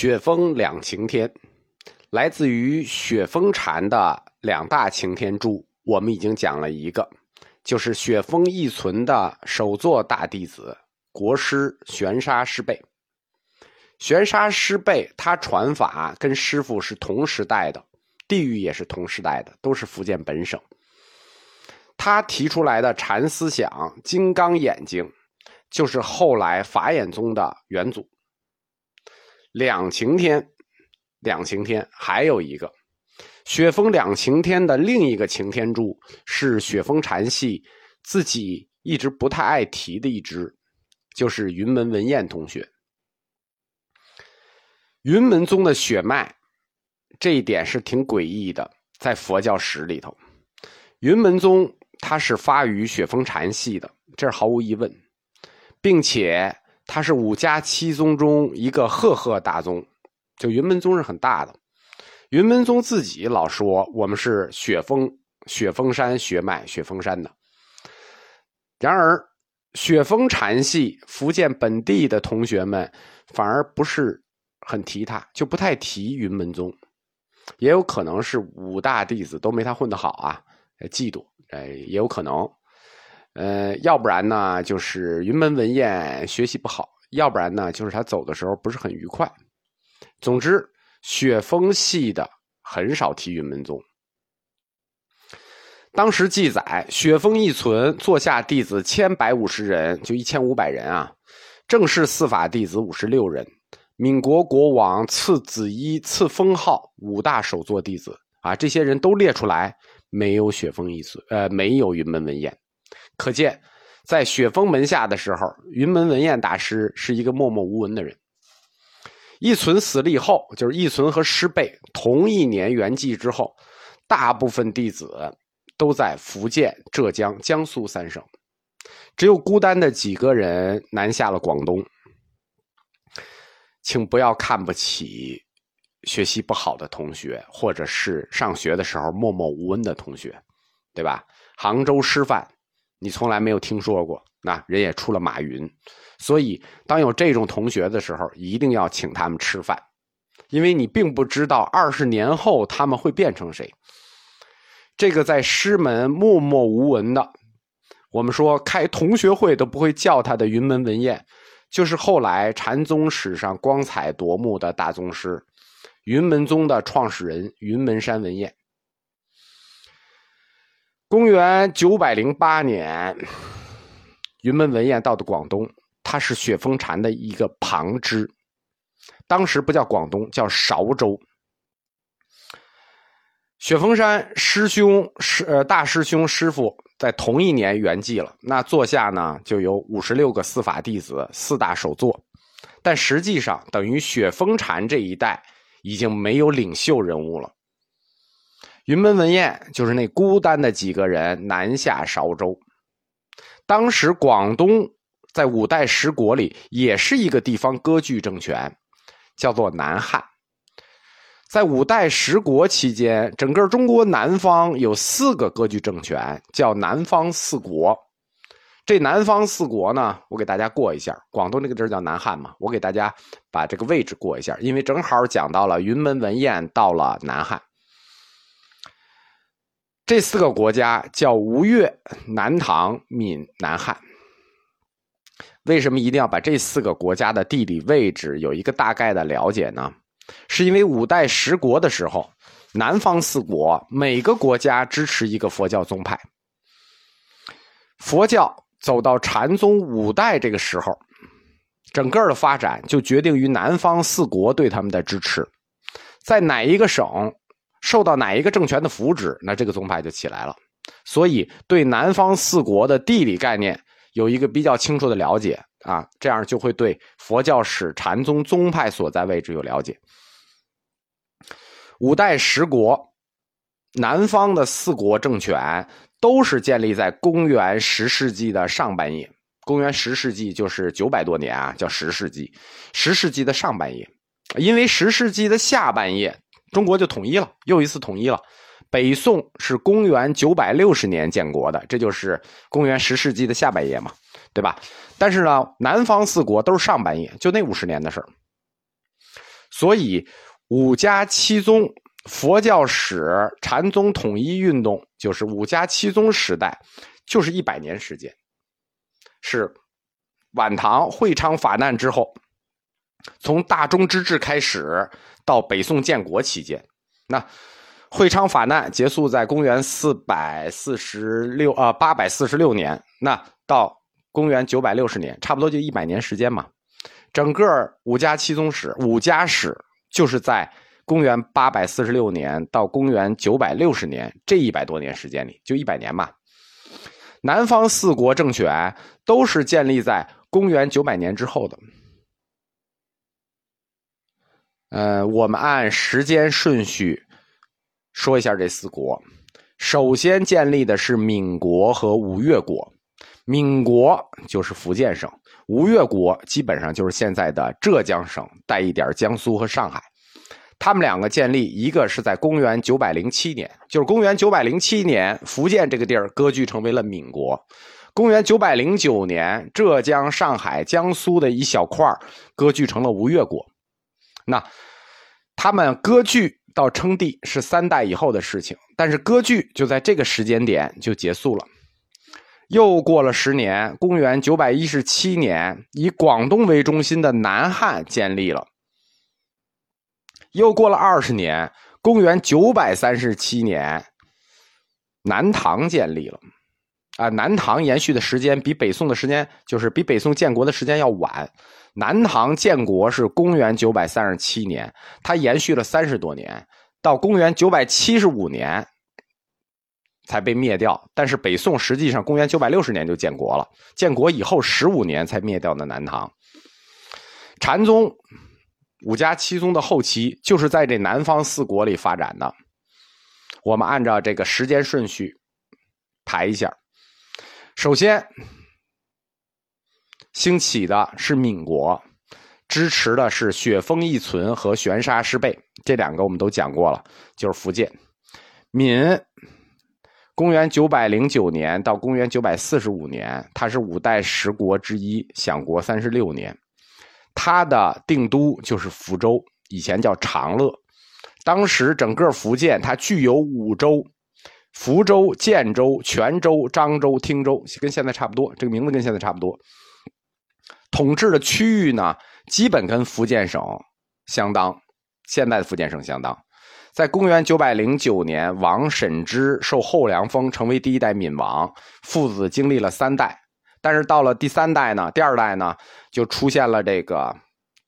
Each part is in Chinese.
雪峰两晴天，来自于雪峰禅的两大晴天珠，我们已经讲了一个，就是雪峰一存的首座大弟子国师玄沙师辈。玄沙师辈他传法跟师傅是同时代的，地域也是同时代的，都是福建本省。他提出来的禅思想“金刚眼睛”，就是后来法眼宗的元祖。两晴天，两晴天，还有一个雪峰两晴天的另一个擎天柱是雪峰禅系自己一直不太爱提的一支，就是云门文彦同学。云门宗的血脉，这一点是挺诡异的，在佛教史里头，云门宗它是发于雪峰禅系的，这是毫无疑问，并且他是五家七宗中一个赫赫大宗，就云门宗是很大的。云门宗自己老说我们是雪峰雪峰山血脉雪峰山的，然而雪峰禅系福建本地的同学们反而不是。很提他，就不太提云门宗，也有可能是五大弟子都没他混得好啊，嫉妒，哎，也有可能，呃，要不然呢，就是云门文彦学习不好，要不然呢，就是他走的时候不是很愉快。总之，雪峰系的很少提云门宗。当时记载，雪峰一存，座下弟子千百五十人，就一千五百人啊，正式四法弟子五十六人。闽国国王赐子衣，赐封号，五大首座弟子啊，这些人都列出来，没有雪峰一存，呃，没有云门文彦。可见，在雪峰门下的时候，云门文彦大师是一个默默无闻的人。一存死了以后，就是一存和师辈同一年圆寂之后，大部分弟子都在福建、浙江、江苏三省，只有孤单的几个人南下了广东。请不要看不起学习不好的同学，或者是上学的时候默默无闻的同学，对吧？杭州师范，你从来没有听说过，那人也出了马云。所以，当有这种同学的时候，一定要请他们吃饭，因为你并不知道二十年后他们会变成谁。这个在师门默默无闻的，我们说开同学会都不会叫他的云门文彦。就是后来禅宗史上光彩夺目的大宗师，云门宗的创始人云门山文彦。公元九百零八年，云门文彦到的广东，他是雪峰禅的一个旁支，当时不叫广东，叫韶州。雪峰山师兄师呃大师兄师傅。在同一年圆寂了，那座下呢就有五十六个司法弟子，四大首座，但实际上等于雪峰禅这一代已经没有领袖人物了。云门文彦就是那孤单的几个人南下韶州。当时广东在五代十国里也是一个地方割据政权，叫做南汉。在五代十国期间，整个中国南方有四个割据政权，叫南方四国。这南方四国呢，我给大家过一下。广东这个地儿叫南汉嘛，我给大家把这个位置过一下，因为正好讲到了云门文彦到了南汉。这四个国家叫吴越、南唐、闽、南汉。为什么一定要把这四个国家的地理位置有一个大概的了解呢？是因为五代十国的时候，南方四国每个国家支持一个佛教宗派。佛教走到禅宗五代这个时候，整个的发展就决定于南方四国对他们的支持。在哪一个省受到哪一个政权的扶植，那这个宗派就起来了。所以，对南方四国的地理概念有一个比较清楚的了解啊，这样就会对佛教史禅宗宗派所在位置有了解。五代十国，南方的四国政权都是建立在公元十世纪的上半叶。公元十世纪就是九百多年啊，叫十世纪。十世纪的上半叶，因为十世纪的下半叶，中国就统一了，又一次统一了。北宋是公元九百六十年建国的，这就是公元十世纪的下半叶嘛，对吧？但是呢，南方四国都是上半叶，就那五十年的事儿。所以五家七宗佛教史禅宗统一运动，就是五家七宗时代，就是一百年时间，是晚唐会昌法难之后，从大中之治开始到北宋建国期间，那。会昌法难结束在公元四百四十六啊八百四十六年，那到公元九百六十年，差不多就一百年时间嘛。整个五家七宗史，五家史就是在公元八百四十六年到公元九百六十年这一百多年时间里，就一百年嘛。南方四国政权都是建立在公元九百年之后的。呃，我们按时间顺序。说一下这四国，首先建立的是闽国和吴越国。闽国就是福建省，吴越国基本上就是现在的浙江省，带一点江苏和上海。他们两个建立，一个是在公元九百零七年，就是公元九百零七年，福建这个地儿割据成为了闽国。公元九百零九年，浙江、上海、江苏的一小块割据成了吴越国。那他们割据。到称帝是三代以后的事情，但是割据就在这个时间点就结束了。又过了十年，公元九百一十七年，以广东为中心的南汉建立了。又过了二十年，公元九百三十七年，南唐建立了。啊，南唐延续的时间比北宋的时间，就是比北宋建国的时间要晚。南唐建国是公元九百三十七年，它延续了三十多年，到公元九百七十五年才被灭掉。但是北宋实际上公元九百六十年就建国了，建国以后十五年才灭掉的南唐。禅宗五家七宗的后期就是在这南方四国里发展的。我们按照这个时间顺序排一下，首先。兴起的是闽国，支持的是雪峰义存和玄沙师备，这两个我们都讲过了，就是福建。闽，公元九百零九年到公元九百四十五年，它是五代十国之一，享国三十六年。它的定都就是福州，以前叫长乐。当时整个福建它具有五州：福州、建州、泉州、漳州、汀州，跟现在差不多，这个名字跟现在差不多。统治的区域呢，基本跟福建省相当，现在的福建省相当。在公元九百零九年，王审知受后凉封，成为第一代闽王，父子经历了三代。但是到了第三代呢，第二代呢，就出现了这个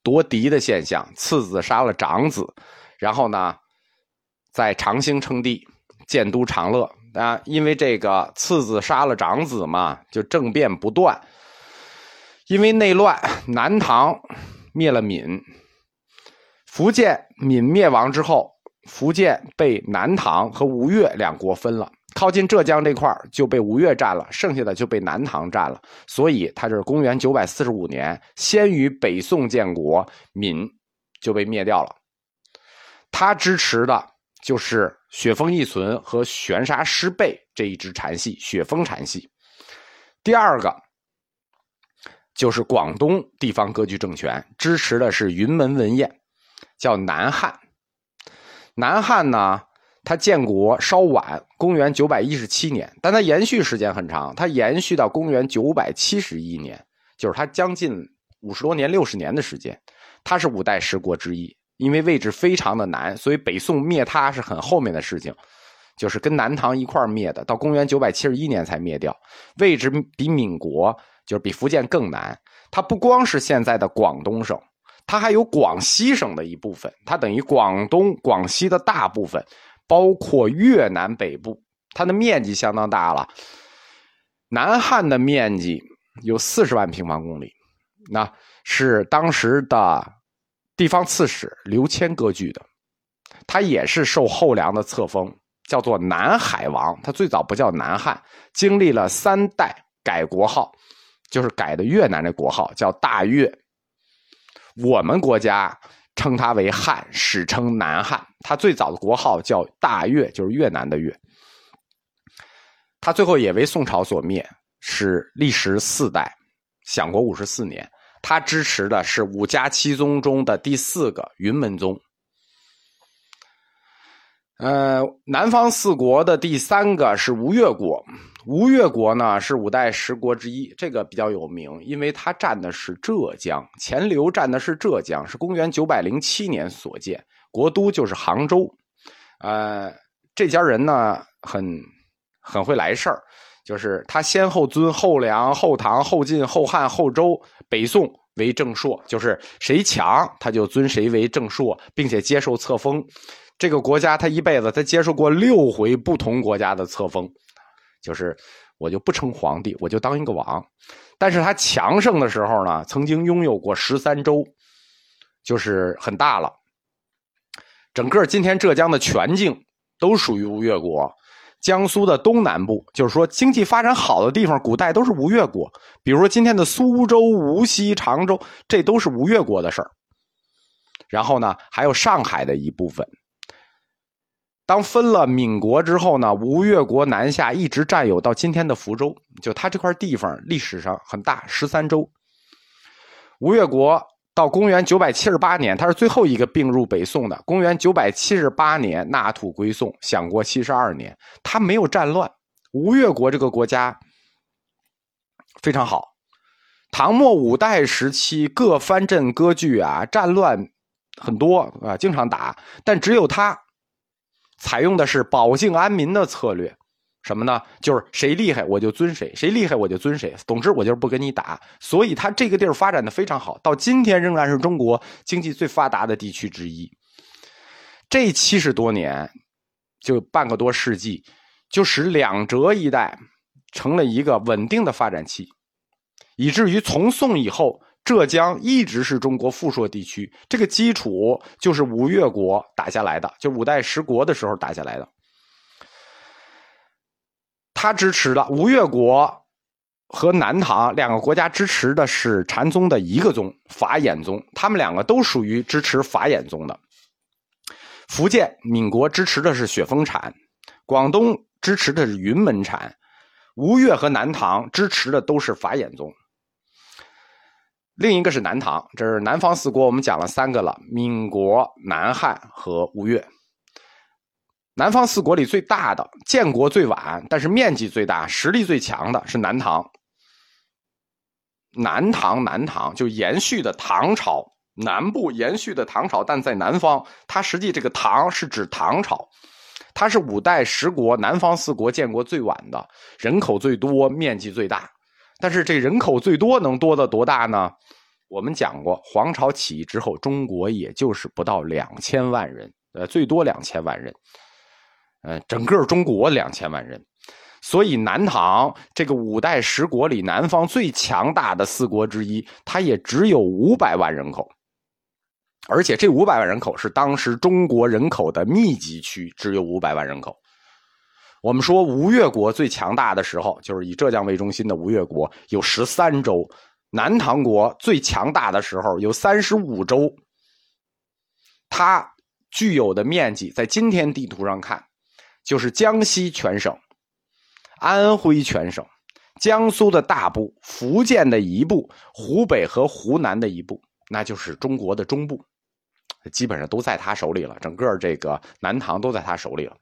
夺嫡的现象，次子杀了长子，然后呢，在长兴称帝，建都长乐啊。因为这个次子杀了长子嘛，就政变不断。因为内乱，南唐灭了闽，福建闽灭亡之后，福建被南唐和吴越两国分了。靠近浙江这块就被吴越占了，剩下的就被南唐占了。所以，他就是公元九百四十五年，先于北宋建国，闽就被灭掉了。他支持的就是雪峰义存和玄沙师备这一支禅系，雪峰禅系。第二个。就是广东地方割据政权支持的是云门文彦，叫南汉。南汉呢，它建国稍晚，公元九百一十七年，但它延续时间很长，它延续到公元九百七十一年，就是它将近五十多年、六十年的时间。它是五代十国之一，因为位置非常的难，所以北宋灭它是很后面的事情，就是跟南唐一块灭的，到公元九百七十一年才灭掉，位置比闽国。就是比福建更难，它不光是现在的广东省，它还有广西省的一部分，它等于广东、广西的大部分，包括越南北部，它的面积相当大了。南汉的面积有四十万平方公里，那是当时的地方刺史刘谦割据的，他也是受后梁的册封，叫做南海王。他最早不叫南汉，经历了三代改国号。就是改的越南的国号叫大越，我们国家称他为汉，史称南汉。他最早的国号叫大越，就是越南的越。他最后也为宋朝所灭，是历时四代，享国五十四年。他支持的是五家七宗中的第四个云门宗。呃，南方四国的第三个是吴越国。吴越国呢是五代十国之一，这个比较有名，因为它占的是浙江，钱镠占的是浙江，是公元九百零七年所建，国都就是杭州。呃，这家人呢很很会来事儿，就是他先后尊后梁、后唐、后晋、后汉、后周、北宋为正朔，就是谁强他就尊谁为正朔，并且接受册封。这个国家他一辈子他接受过六回不同国家的册封，就是我就不称皇帝，我就当一个王。但是他强盛的时候呢，曾经拥有过十三州，就是很大了。整个今天浙江的全境都属于吴越国，江苏的东南部，就是说经济发展好的地方，古代都是吴越国。比如说今天的苏州、无锡、常州，这都是吴越国的事儿。然后呢，还有上海的一部分。当分了闽国之后呢，吴越国南下，一直占有到今天的福州。就它这块地方历史上很大，十三州。吴越国到公元九百七十八年，他是最后一个并入北宋的。公元九百七十八年纳土归宋，享国七十二年，他没有战乱。吴越国这个国家非常好。唐末五代时期各藩镇割据啊，战乱很多啊，经常打，但只有他。采用的是保境安民的策略，什么呢？就是谁厉害我就尊谁，谁厉害我就尊谁。总之我就是不跟你打。所以他这个地儿发展的非常好，到今天仍然是中国经济最发达的地区之一。这七十多年，就半个多世纪，就使两浙一带成了一个稳定的发展期，以至于从宋以后。浙江一直是中国富庶地区，这个基础就是吴越国打下来的，就五代十国的时候打下来的。他支持的吴越国和南唐两个国家支持的是禅宗的一个宗法眼宗，他们两个都属于支持法眼宗的。福建闽国支持的是雪峰禅，广东支持的是云门禅，吴越和南唐支持的都是法眼宗。另一个是南唐，这是南方四国，我们讲了三个了：闽国、南汉和吴越。南方四国里最大的、建国最晚，但是面积最大、实力最强的是南唐。南唐，南唐就延续的唐朝南部延续的唐朝，但在南方，它实际这个唐是指唐朝，它是五代十国南方四国建国最晚的，人口最多，面积最大。但是这人口最多能多到多大呢？我们讲过，黄巢起义之后，中国也就是不到两千万人，呃，最多两千万人，呃，整个中国两千万人，所以南唐这个五代十国里南方最强大的四国之一，它也只有五百万人口，而且这五百万人口是当时中国人口的密集区，只有五百万人口。我们说吴越国最强大的时候，就是以浙江为中心的吴越国有十三州；南唐国最强大的时候有三十五州。它具有的面积，在今天地图上看，就是江西全省、安徽全省、江苏的大部、福建的一部、湖北和湖南的一部，那就是中国的中部，基本上都在他手里了。整个这个南唐都在他手里了。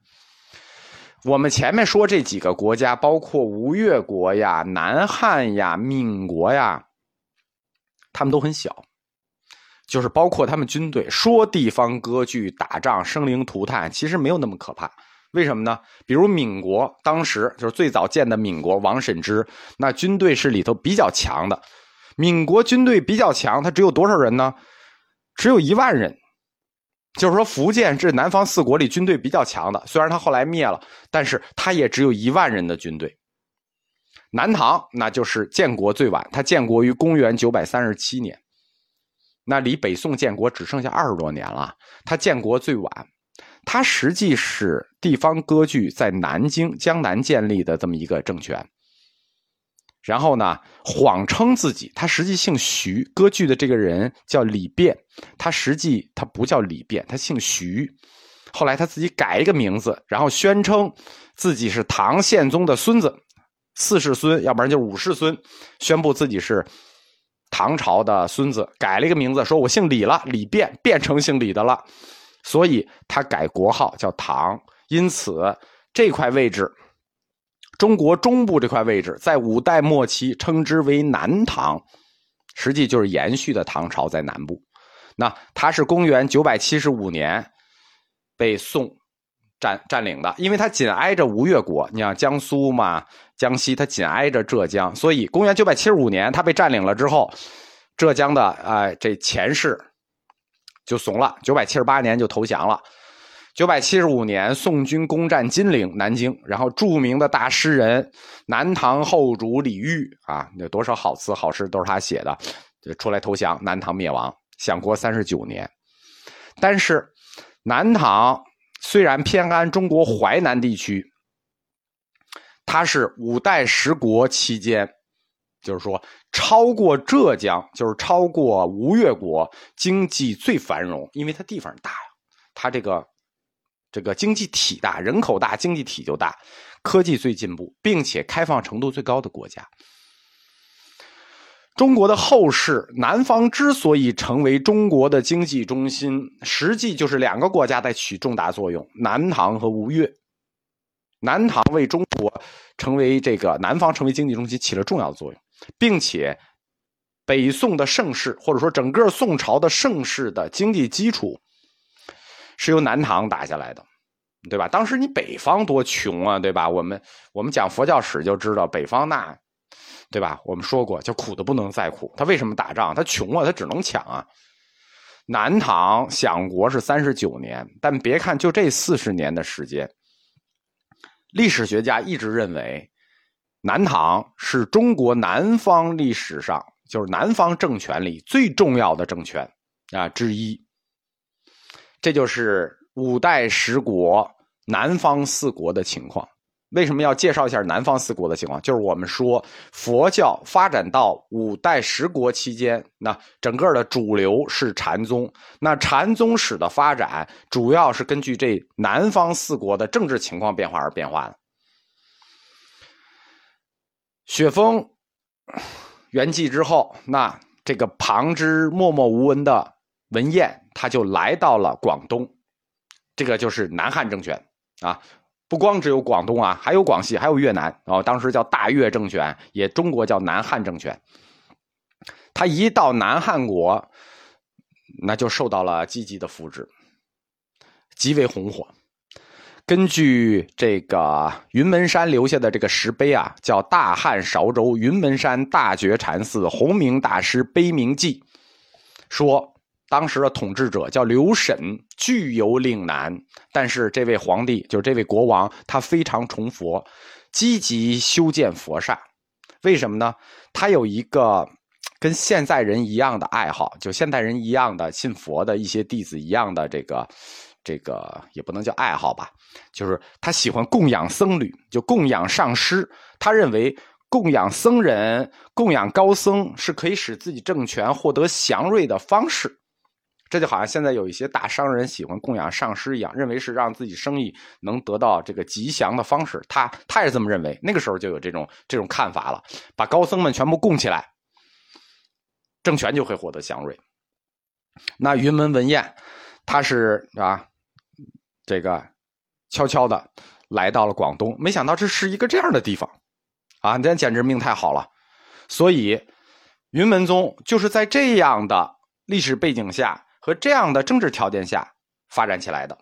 我们前面说这几个国家，包括吴越国呀、南汉呀、闽国呀，他们都很小，就是包括他们军队，说地方割据、打仗、生灵涂炭，其实没有那么可怕。为什么呢？比如闽国，当时就是最早建的闽国，王审知，那军队是里头比较强的。闽国军队比较强，他只有多少人呢？只有一万人。就是说，福建是南方四国里军队比较强的，虽然他后来灭了，但是他也只有一万人的军队。南唐那就是建国最晚，他建国于公元九百三十七年，那离北宋建国只剩下二十多年了。他建国最晚，他实际是地方割据在南京江南建立的这么一个政权。然后呢，谎称自己，他实际姓徐，割据的这个人叫李变，他实际他不叫李变，他姓徐。后来他自己改一个名字，然后宣称自己是唐宪宗的孙子，四世孙，要不然就是五世孙，宣布自己是唐朝的孙子改了一个名字，说我姓李了，李变变成姓李的了，所以他改国号叫唐。因此，这块位置，中国中部这块位置，在五代末期称之为南唐，实际就是延续的唐朝在南部。那它是公元九百七十五年被宋占占领的，因为它紧挨着吴越国，你像江苏嘛、江西，它紧挨着浙江，所以公元九百七十五年它被占领了之后，浙江的哎这钱氏就怂了，九百七十八年就投降了。九百七十五年，宋军攻占金陵、南京，然后著名的大诗人南唐后主李煜啊，有多少好词好诗都是他写的，就出来投降，南唐灭亡，享国三十九年。但是，南唐虽然偏安中国淮南地区，它是五代十国期间，就是说超过浙江，就是超过吴越国经济最繁荣，因为它地方大呀，它这个。这个经济体大，人口大，经济体就大，科技最进步，并且开放程度最高的国家。中国的后世，南方之所以成为中国的经济中心，实际就是两个国家在起重大作用：南唐和吴越。南唐为中国成为这个南方成为经济中心起了重要的作用，并且北宋的盛世，或者说整个宋朝的盛世的经济基础。是由南唐打下来的，对吧？当时你北方多穷啊，对吧？我们我们讲佛教史就知道，北方那，对吧？我们说过，叫苦的不能再苦。他为什么打仗？他穷啊，他只能抢啊。南唐享国是三十九年，但别看就这四十年的时间，历史学家一直认为，南唐是中国南方历史上就是南方政权里最重要的政权啊之一。这就是五代十国南方四国的情况。为什么要介绍一下南方四国的情况？就是我们说佛教发展到五代十国期间，那整个的主流是禅宗。那禅宗史的发展，主要是根据这南方四国的政治情况变化而变化的。雪峰圆寂之后，那这个旁支默默无闻的文彦。他就来到了广东，这个就是南汉政权啊，不光只有广东啊，还有广西，还有越南啊。当时叫大越政权，也中国叫南汉政权。他一到南汉国，那就受到了积极的扶植，极为红火。根据这个云门山留下的这个石碑啊，叫《大汉韶州云门山大觉禅寺弘明大师碑铭记》，说。当时的统治者叫刘审，具有岭南，但是这位皇帝就是这位国王，他非常崇佛，积极修建佛刹。为什么呢？他有一个跟现在人一样的爱好，就现代人一样的信佛的一些弟子一样的这个这个也不能叫爱好吧，就是他喜欢供养僧侣，就供养上师。他认为供养僧人、供养高僧是可以使自己政权获得祥瑞的方式。这就好像现在有一些大商人喜欢供养上师一样，认为是让自己生意能得到这个吉祥的方式。他他也这么认为，那个时候就有这种这种看法了，把高僧们全部供起来，政权就会获得祥瑞。那云门文彦，他是啊，这个悄悄的来到了广东，没想到这是一个这样的地方，啊，这简直命太好了。所以云门宗就是在这样的历史背景下。和这样的政治条件下发展起来的。